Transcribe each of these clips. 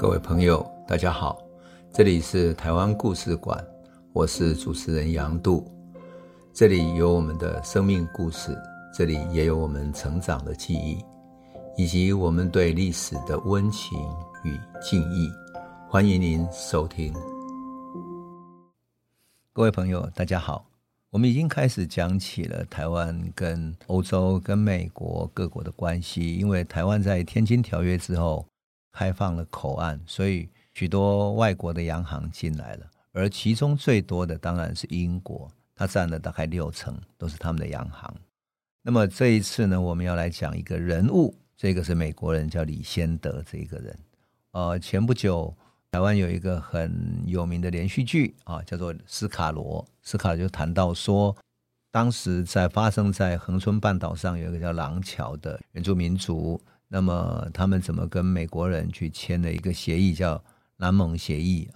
各位朋友，大家好，这里是台湾故事馆，我是主持人杨度，这里有我们的生命故事，这里也有我们成长的记忆，以及我们对历史的温情与敬意。欢迎您收听。各位朋友，大家好，我们已经开始讲起了台湾跟欧洲、跟美国各国的关系，因为台湾在《天津条约》之后。开放了口岸，所以许多外国的洋行进来了，而其中最多的当然是英国，它占了大概六成，都是他们的洋行。那么这一次呢，我们要来讲一个人物，这个是美国人，叫李先德这一个人。呃，前不久台湾有一个很有名的连续剧啊，叫做《斯卡罗》，斯卡就谈到说，当时在发生在恒春半岛上有一个叫廊桥的原住民族。那么他们怎么跟美国人去签了一个协议，叫南盟协议？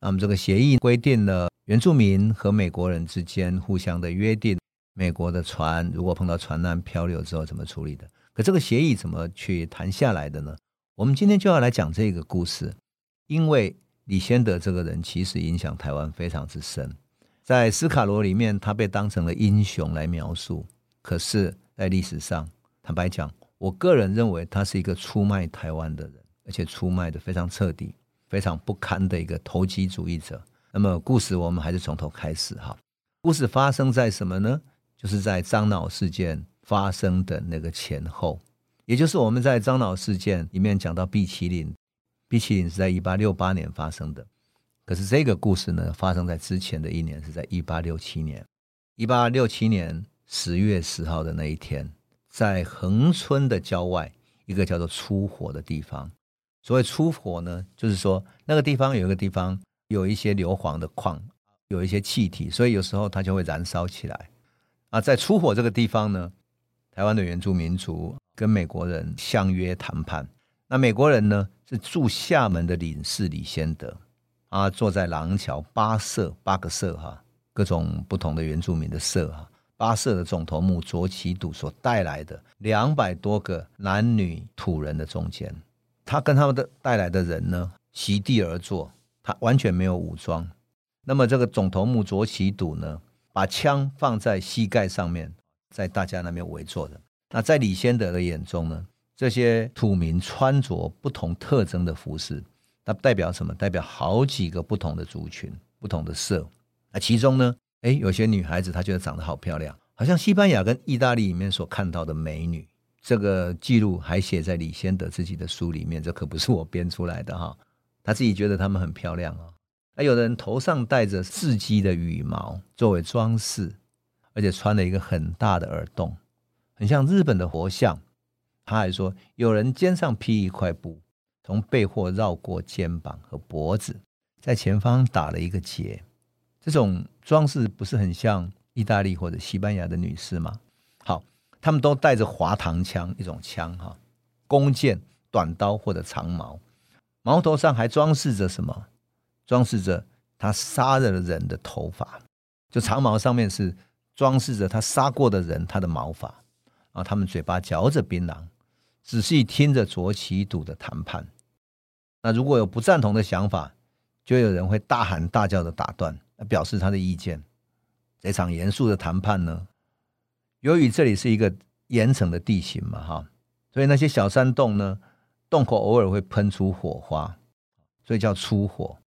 那么这个协议规定了原住民和美国人之间互相的约定，美国的船如果碰到船难漂流之后怎么处理的？可这个协议怎么去谈下来的呢？我们今天就要来讲这个故事，因为李先德这个人其实影响台湾非常之深，在斯卡罗里面他被当成了英雄来描述，可是，在历史上坦白讲。我个人认为他是一个出卖台湾的人，而且出卖的非常彻底、非常不堪的一个投机主义者。那么故事我们还是从头开始哈。故事发生在什么呢？就是在樟脑事件发生的那个前后，也就是我们在樟脑事件里面讲到毕祺岭，毕祺岭是在一八六八年发生的，可是这个故事呢，发生在之前的一年，是在一八六七年，一八六七年十月十号的那一天。在恒春的郊外，一个叫做出火的地方。所谓出火呢，就是说那个地方有一个地方有一些硫磺的矿，有一些气体，所以有时候它就会燃烧起来。啊，在出火这个地方呢，台湾的原住民族跟美国人相约谈判。那美国人呢，是驻厦门的领事李先德啊，坐在廊桥八社八个社哈，各种不同的原住民的社哈。八社的总头目卓奇笃所带来的两百多个男女土人的中间，他跟他们的带来的人呢，席地而坐，他完全没有武装。那么这个总头目卓奇笃呢，把枪放在膝盖上面，在大家那边围坐的。那在李先德的眼中呢，这些土民穿着不同特征的服饰，它代表什么？代表好几个不同的族群、不同的社。那其中呢，哎，有些女孩子她觉得长得好漂亮，好像西班牙跟意大利里面所看到的美女。这个记录还写在李先德自己的书里面，这可不是我编出来的哈。他自己觉得她们很漂亮哦。那有的人头上戴着雉鸡的羽毛作为装饰，而且穿了一个很大的耳洞，很像日本的佛像。他还说，有人肩上披一块布，从背后绕过肩膀和脖子，在前方打了一个结。这种装饰不是很像意大利或者西班牙的女士吗？好，他们都带着滑膛枪，一种枪哈，弓箭、短刀或者长矛，矛头上还装饰着什么？装饰着他杀了人的头发，就长矛上面是装饰着他杀过的人他的毛发啊。他们嘴巴嚼着槟榔，仔细听着卓奇笃的谈判。那如果有不赞同的想法，就有人会大喊大叫的打断。表示他的意见。这场严肃的谈判呢，由于这里是一个盐埕的地形嘛，哈，所以那些小山洞呢，洞口偶尔会喷出火花，所以叫出火。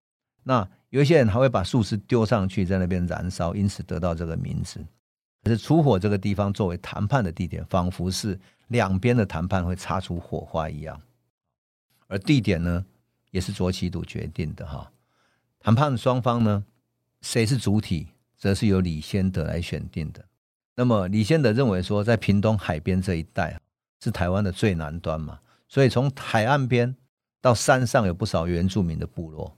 那有一些人还会把树枝丢上去，在那边燃烧，因此得到这个名字。可是出火这个地方作为谈判的地点，仿佛是两边的谈判会擦出火花一样。而地点呢，也是卓奇笃决定的，哈。谈判双方呢，谁是主体，则是由李先德来选定的。那么李先德认为说，在屏东海边这一带是台湾的最南端嘛，所以从海岸边到山上有不少原住民的部落，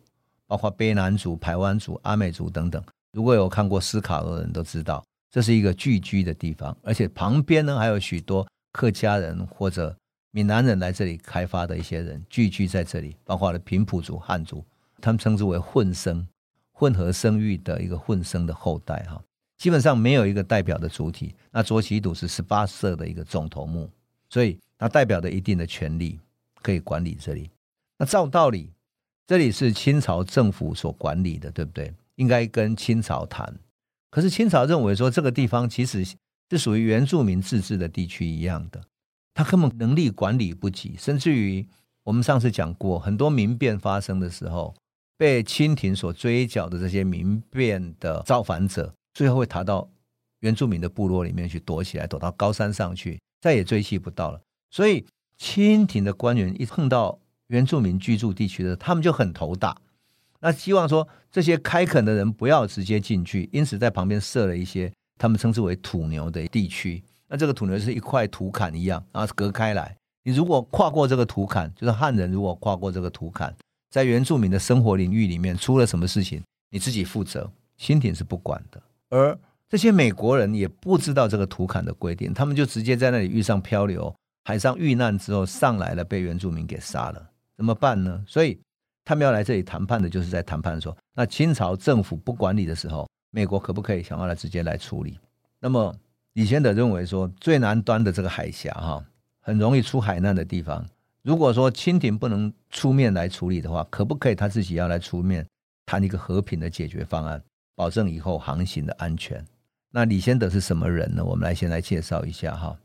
包括卑南族、排湾族、阿美族等等。如果有看过斯卡罗的人都知道，这是一个聚居的地方，而且旁边呢还有许多客家人或者闽南人来这里开发的一些人聚居在这里，包括了平埔族、汉族，他们称之为混生。混合生育的一个混生的后代哈，基本上没有一个代表的主体。那卓奇笃是十八社的一个总头目，所以他代表的一定的权力可以管理这里。那照道理，这里是清朝政府所管理的，对不对？应该跟清朝谈。可是清朝认为说，这个地方其实是属于原住民自治的地区一样的，他根本能力管理不及，甚至于我们上次讲过，很多民变发生的时候，被清廷所追剿的这些民变的造反者，最后会逃到原住民的部落里面去躲起来，躲到高山上去，再也追缉不到了。所以清廷的官员一碰到原住民居住地区的，他们就很头大。那希望说这些开垦的人不要直接进去，因此在旁边设了一些他们称之为土牛的地区。那这个土牛是一块土坎一样，然后隔开来。你如果跨过这个土坎，就是汉人如果跨过这个土坎，在原住民的生活领域里面出了什么事情，你自己负责。清廷是不管的，而这些美国人也不知道这个土坎的规定，他们就直接在那里遇上漂流，海上遇难之后上来了，被原住民给杀了，怎么办呢？所以。他们要来这里谈判的，就是在谈判说，那清朝政府不管理的时候，美国可不可以想要来直接来处理？那么李先德认为说，最南端的这个海峡哈，很容易出海难的地方，如果说清廷不能出面来处理的话，可不可以他自己要来出面谈一个和平的解决方案，保证以后航行的安全？那李先德是什么人呢？我们来先来介绍一下哈。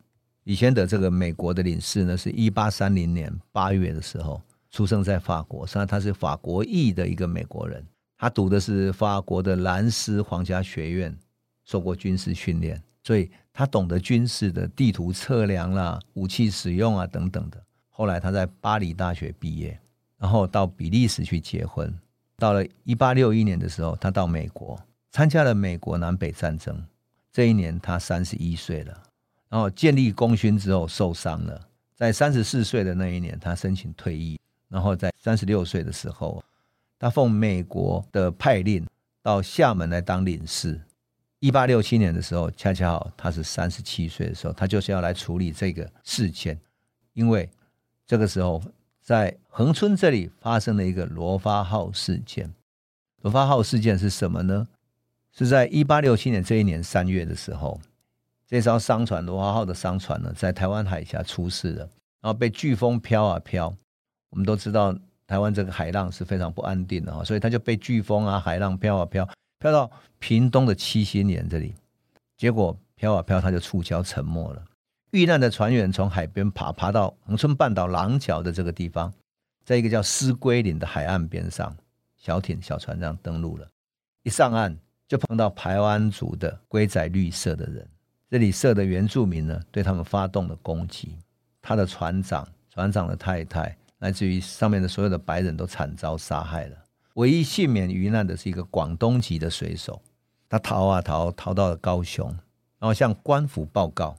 李先德这个美国的领事呢，是一八三零年八月的时候。出生在法国，实际上他是法国裔的一个美国人。他读的是法国的兰斯皇家学院，受过军事训练，所以他懂得军事的地图测量啦、武器使用啊等等的。后来他在巴黎大学毕业，然后到比利时去结婚。到了一八六一年的时候，他到美国参加了美国南北战争。这一年他三十一岁了，然后建立功勋之后受伤了，在三十四岁的那一年，他申请退役。然后在三十六岁的时候，他奉美国的派令到厦门来当领事。一八六七年的时候，恰恰好他是三十七岁的时候，他就是要来处理这个事件，因为这个时候在恒春这里发生了一个罗发号事件。罗发号事件是什么呢？是在一八六七年这一年三月的时候，这艘商船罗发号的商船呢，在台湾海峡出事了，然后被飓风飘啊飘。我们都知道台湾这个海浪是非常不安定的哈，所以他就被飓风啊、海浪飘啊飘，飘到屏东的七星岩这里，结果飘啊飘，他就触礁沉没了。遇难的船员从海边爬爬到恒春半岛廊桥的这个地方，在一个叫狮龟岭的海岸边上，小艇、小船这样登陆了。一上岸就碰到排湾族的龟仔绿色的人，这里设的原住民呢，对他们发动了攻击。他的船长、船长的太太。来自于上面的所有的白人都惨遭杀害了，唯一幸免于难的是一个广东籍的水手，他逃啊逃，逃到了高雄，然后向官府报告。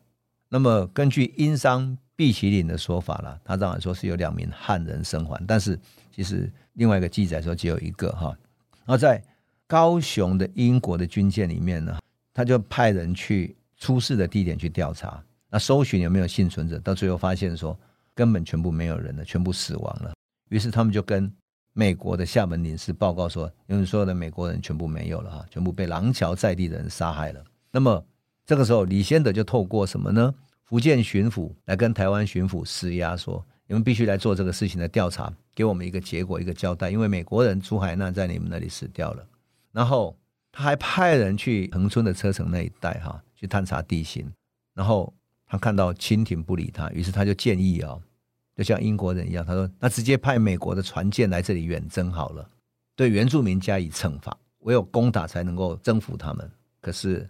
那么根据英商毕其岭的说法了，他当然说是有两名汉人生还，但是其实另外一个记载说只有一个哈。然后在高雄的英国的军舰里面呢，他就派人去出事的地点去调查，那搜寻有没有幸存者，到最后发现说。根本全部没有人了，全部死亡了。于是他们就跟美国的厦门领事报告说，因为所有的美国人全部没有了哈，全部被廊桥在地的人杀害了。那么这个时候，李先德就透过什么呢？福建巡抚来跟台湾巡抚施压，说你们必须来做这个事情的调查，给我们一个结果，一个交代。因为美国人朱海难在你们那里死掉了。然后他还派人去恒春的车城那一带哈，去探查地形。然后他看到清廷不理他，于是他就建议啊。就像英国人一样，他说：“那直接派美国的船舰来这里远征好了，对原住民加以惩罚，唯有攻打才能够征服他们。”可是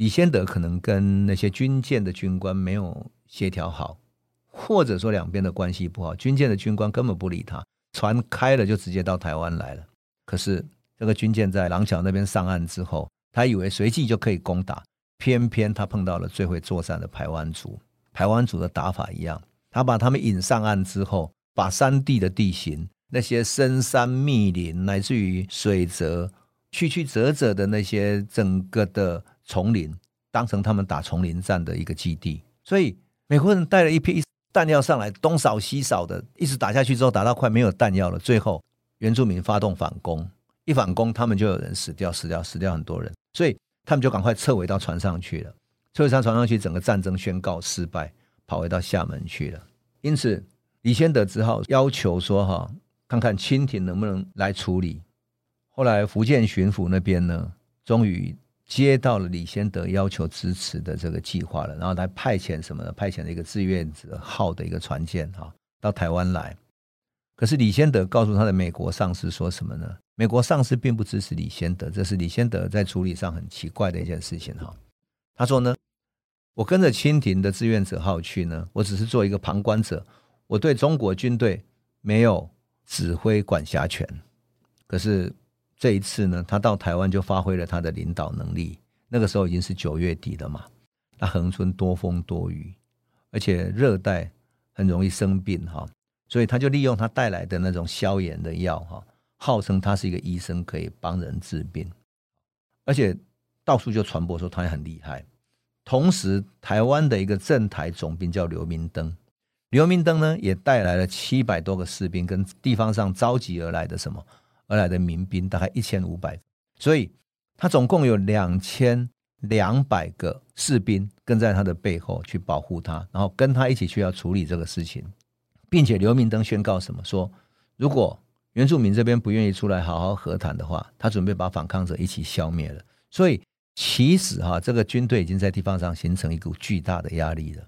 李先德可能跟那些军舰的军官没有协调好，或者说两边的关系不好，军舰的军官根本不理他，船开了就直接到台湾来了。可是这个军舰在廊桥那边上岸之后，他以为随即就可以攻打，偏偏他碰到了最会作战的排湾族，排湾族的打法一样。他把他们引上岸之后，把山地的地形、那些深山密林，乃至于水泽、曲曲折折的那些整个的丛林，当成他们打丛林战的一个基地。所以美国人带了一批弹药上来，东扫西扫的，一直打下去之后，打到快没有弹药了。最后原住民发动反攻，一反攻，他们就有人死掉，死掉，死掉很多人。所以他们就赶快撤回到船上去了。撤回到船上去，整个战争宣告失败。跑回到厦门去了，因此李先德只好要求说：“哈，看看清廷能不能来处理。后来福建巡抚那边呢，终于接到了李先德要求支持的这个计划了，然后他派遣什么呢？派遣了一个志愿者号的一个船舰哈，到台湾来。可是李先德告诉他的美国上司说什么呢？美国上司并不支持李先德，这是李先德在处理上很奇怪的一件事情哈。他说呢，我跟着清廷的志愿者号去呢，我只是做一个旁观者，我对中国军队没有指挥管辖权。可是这一次呢，他到台湾就发挥了他的领导能力。那个时候已经是九月底了嘛，那恒春多风多雨，而且热带很容易生病哈。所以他就利用他带来的那种消炎的药，哈，号称他是一个医生，可以帮人治病，而且到处就传播说他很厉害。同时，台湾的一个镇台总兵叫刘明灯，刘明灯呢也带来了七百多个士兵，跟地方上召集而来的什么而来的民兵，大概一千五百，所以他总共有两千两百个士兵跟在他的背后去保护他，然后跟他一起去要处理这个事情。并且刘明灯宣告什么？说如果原住民这边不愿意出来好好和谈的话，他准备把反抗者一起消灭了。所以其实哈，这个军队已经在地方上形成一股巨大的压力了。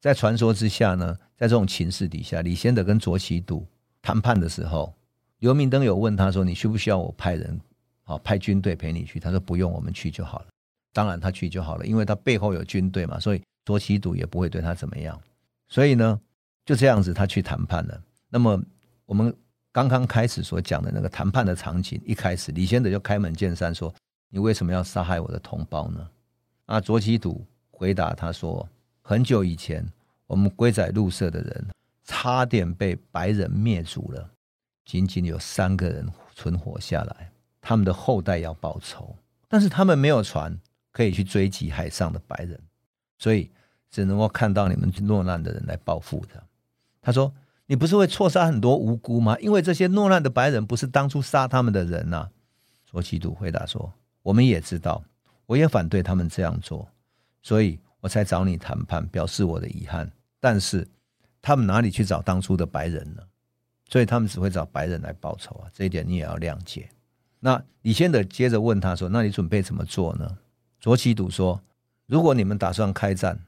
在传说之下呢，在这种情势底下，李先德跟卓杞笃谈判的时候，刘明灯有问他说：“你需不需要我派人啊，派军队陪你去？”他说：“不用，我们去就好了。”当然他去就好了，因为他背后有军队嘛，所以卓杞笃也不会对他怎么样。所以呢。就这样子，他去谈判了。那么我们刚刚开始所讲的那个谈判的场景，一开始李先德就开门见山说：“你为什么要杀害我的同胞呢？”啊，卓杞笃回答他说：“很久以前，我们龟仔禄社的人差点被白人灭族了，仅仅有三个人存活下来，他们的后代要报仇，但是他们没有船可以去追击海上的白人，所以只能够看到你们落难的人来报复的。”他说：“你不是会错杀很多无辜吗？因为这些落难的白人不是当初杀他们的人呐、啊。”卓杞笃回答说：“我们也知道，我也反对他们这样做，所以我才找你谈判，表示我的遗憾。但是他们哪里去找当初的白人呢？所以他们只会找白人来报仇啊！这一点你也要谅解。”那李先德接着问他说：“那你准备怎么做呢？”卓奇笃说：“如果你们打算开战，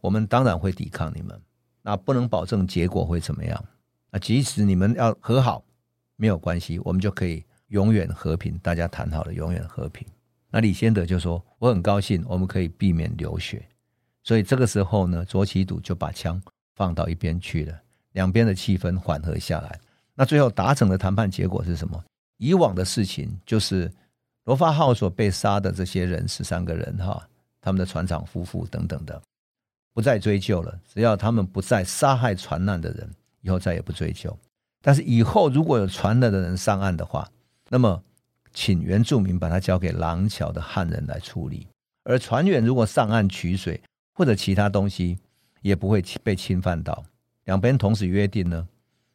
我们当然会抵抗你们。”那不能保证结果会怎么样？那即使你们要和好，没有关系，我们就可以永远和平。大家谈好了，永远和平。那李先德就说：“我很高兴，我们可以避免流血。”所以这个时候呢，卓奇笃就把枪放到一边去了，两边的气氛缓和下来。那最后达成的谈判结果是什么？以往的事情就是罗发号所被杀的这些人十三个人哈，他们的船长夫妇等等的。不再追究了，只要他们不再杀害船难的人，以后再也不追究。但是以后如果有船难的人上岸的话，那么请原住民把他交给廊桥的汉人来处理。而船员如果上岸取水或者其他东西，也不会被侵犯到。两边同时约定呢，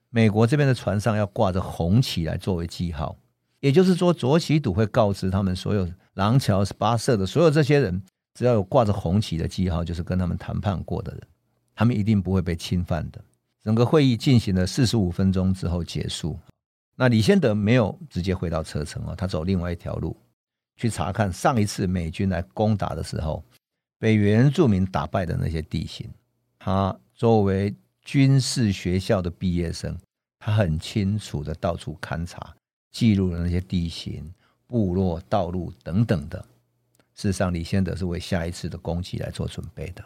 美国这边的船上要挂着红旗来作为记号，也就是说，卓杞笃会告知他们所有廊桥八社的所有这些人。只要有挂着红旗的记号，就是跟他们谈判过的人，他们一定不会被侵犯的。整个会议进行了四十五分钟之后结束。那李先德没有直接回到车城哦，他走另外一条路去查看上一次美军来攻打的时候被原住民打败的那些地形。他作为军事学校的毕业生，他很清楚的到处勘察，记录了那些地形、部落、道路等等的。事实上，李先德是为下一次的攻击来做准备的。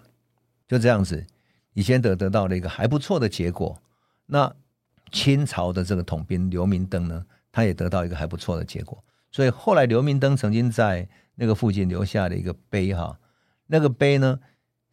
就这样子，李先德得到了一个还不错的结果。那清朝的这个统兵刘明灯呢，他也得到一个还不错的结果。所以后来刘明灯曾经在那个附近留下了一个碑，哈，那个碑呢，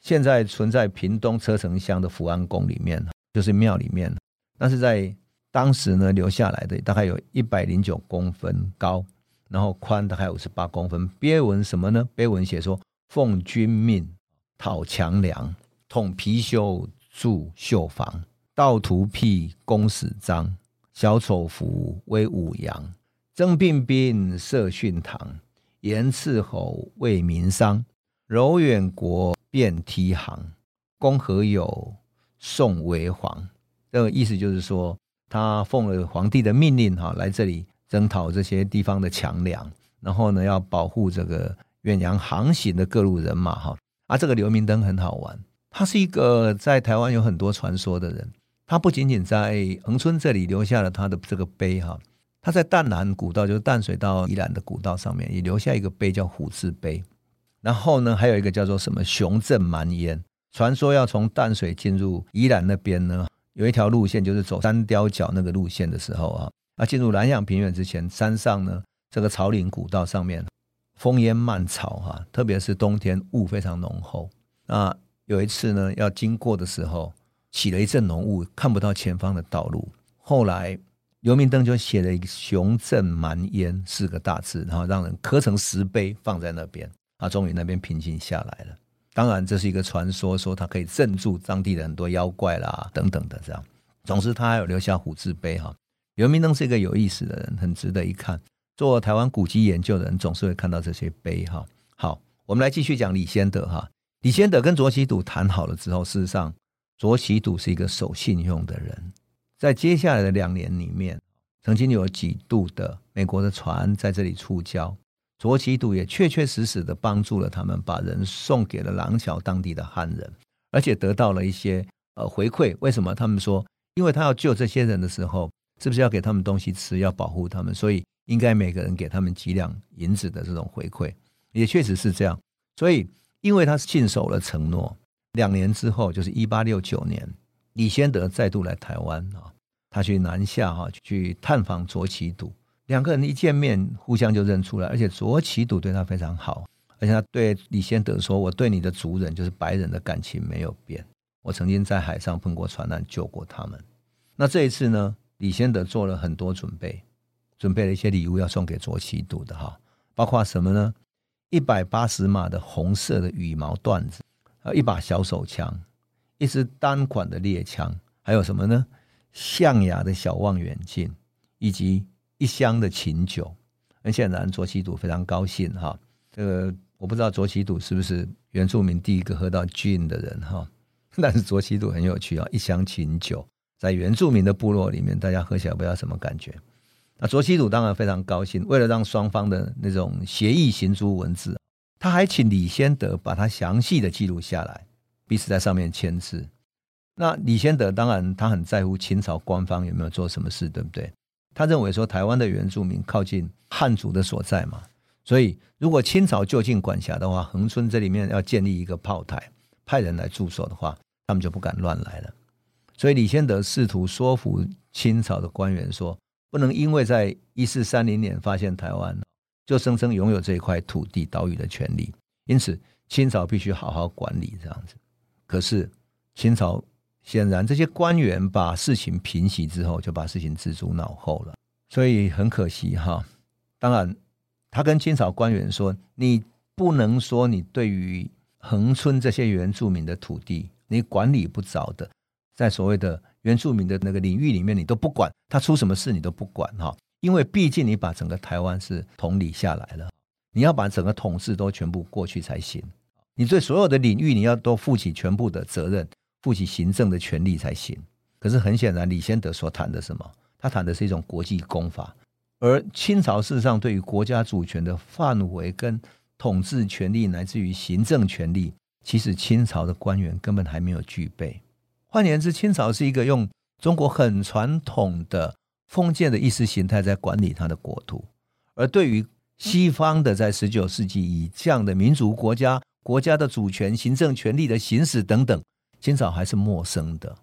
现在存在屏东车城乡的福安宫里面，就是庙里面。那是在当时呢留下来的，大概有一百零九公分高。然后宽大概五十八公分，碑文什么呢？碑文写说：“奉君命讨强梁，统貔貅筑绣房，盗图辟公使章，小丑服威武扬，征兵兵设训堂，严伺候为民丧，柔远国遍梯行，公何有宋为皇。”这个意思就是说，他奉了皇帝的命令哈，来这里征讨这些地方的强梁，然后呢，要保护这个远洋航行的各路人马哈。啊，这个刘明灯很好玩，他是一个在台湾有很多传说的人。他不仅仅在恒春这里留下了他的这个碑哈，他在淡南古道，就是淡水到宜兰的古道上面也留下一个碑叫虎字碑。然后呢，还有一个叫做什么雄镇蛮烟，传说要从淡水进入宜兰那边呢，有一条路线就是走山雕角那个路线的时候啊，啊进入兰阳平原之前，山上呢这个草岭古道上面风烟漫草哈，特别是冬天雾非常浓厚。那有一次呢要经过的时候，起了一阵浓雾，看不到前方的道路。后来刘明灯就写了一个“雄镇蛮烟”四个大字，然后让人刻成石碑放在那边。他终于那边平静下来了。当然，这是一个传说，说他可以镇住当地的很多妖怪啦，等等的这样。总之，他还有留下虎字碑哈。刘明灯是一个有意思的人，很值得一看。做台湾古籍研究的人，总是会看到这些碑哈。好，我们来继续讲李先德哈。李先德跟卓杞笃谈好了之后，事实上，卓杞笃是一个守信用的人。在接下来的两年里面，曾经有几度的美国的船在这里触礁。卓杞笃也确确实实的帮助了他们，把人送给了瑯嶠当地的汉人，而且得到了一些呃回馈。为什么？他们说，因为他要救这些人的时候，是不是要给他们东西吃，要保护他们，所以应该每个人给他们几两银子的这种回馈，也确实是这样。所以，因为他是信守了承诺，两年之后，就是一八六九年，李先德再度来台湾啊，他去南下哈，去探访卓杞笃。两个人一见面，互相就认出来，而且卓杞笃对他非常好，而且他对李先德说：“我对你的族人，就是白人的感情没有变。我曾经在海上碰过船难，救过他们。那这一次呢，李先德做了很多准备，准备了一些礼物要送给卓杞笃的哈，包括什么呢？一百八十码的红色的羽毛段子，还有一把小手枪，一支单管的猎枪，还有什么呢？象牙的小望远镜，以及。”一箱的琴酒，很显然卓杞笃非常高兴哈。这个我不知道卓杞笃是不是原住民第一个喝到 gin 的人哈，但是卓杞笃很有趣啊，一箱琴酒在原住民的部落里面，大家喝起来不知道什么感觉。那卓杞笃当然非常高兴，为了让双方的那种协议行诸文字，他还请李先德把它详细的记录下来，彼此在上面签字。那李先德当然他很在乎清朝官方有没有做什么事，对不对？他认为说，台湾的原住民靠近汉族的所在嘛，所以如果清朝就近管辖的话，恒春这里面要建立一个炮台，派人来驻守的话，他们就不敢乱来了。所以李先德试图说服清朝的官员说，不能因为在一四三零年发现台湾，就声称拥有这一块土地岛屿的权利，因此清朝必须好好管理这样子。可是清朝。显然，这些官员把事情平息之后，就把事情置诸脑后了，所以很可惜哈。当然，他跟清朝官员说：“你不能说你对于恒春这些原住民的土地，你管理不着的，在所谓的原住民的那个领域里面，你都不管，他出什么事你都不管哈。因为毕竟你把整个台湾是统理下来了，你要把整个统治都全部过去才行。你对所有的领域，你要都负起全部的责任。”负起行政的权力才行。可是很显然，李先德所谈的什么？他谈的是一种国际公法，而清朝事实上对于国家主权的范围跟统治权力，乃至于行政权力，其实清朝的官员根本还没有具备。换言之，清朝是一个用中国很传统的封建的意识形态在管理他的国土，而对于西方的在十九世纪以这样的民族国家、国家的主权、行政权力的行使等等。清朝还是陌生的，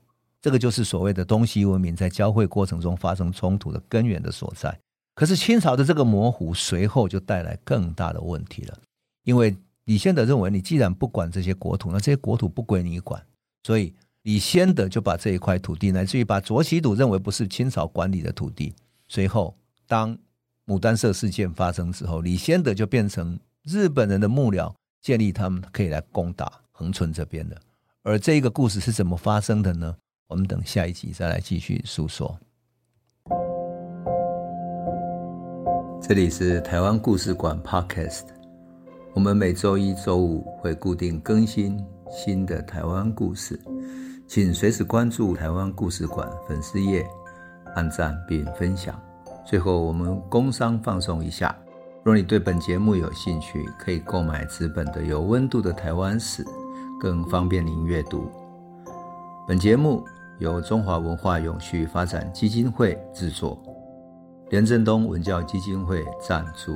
这个就是所谓的东西文明在交汇过程中发生冲突的根源的所在。可是清朝的这个模糊，随后就带来更大的问题了。因为李先德认为，你既然不管这些国土，那这些国土不归你管，所以李先德就把这一块土地，乃至于把卓杞笃认为不是清朝管理的土地。随后，当牡丹社事件发生之后，李先德就变成日本人的幕僚，建立他们可以来攻打恒村这边的。而这个故事是怎么发生的呢？我们等下一集再来继续诉说。这里是台湾故事馆 Podcast，我们每周一、周五会固定更新新的台湾故事，请随时关注台湾故事馆粉丝页，按赞并分享。最后，我们工商放松一下：若你对本节目有兴趣，可以购买纸本的《有温度的台湾史》，更方便您阅读。本节目由中华文化永续发展基金会制作，连振东文教基金会赞助。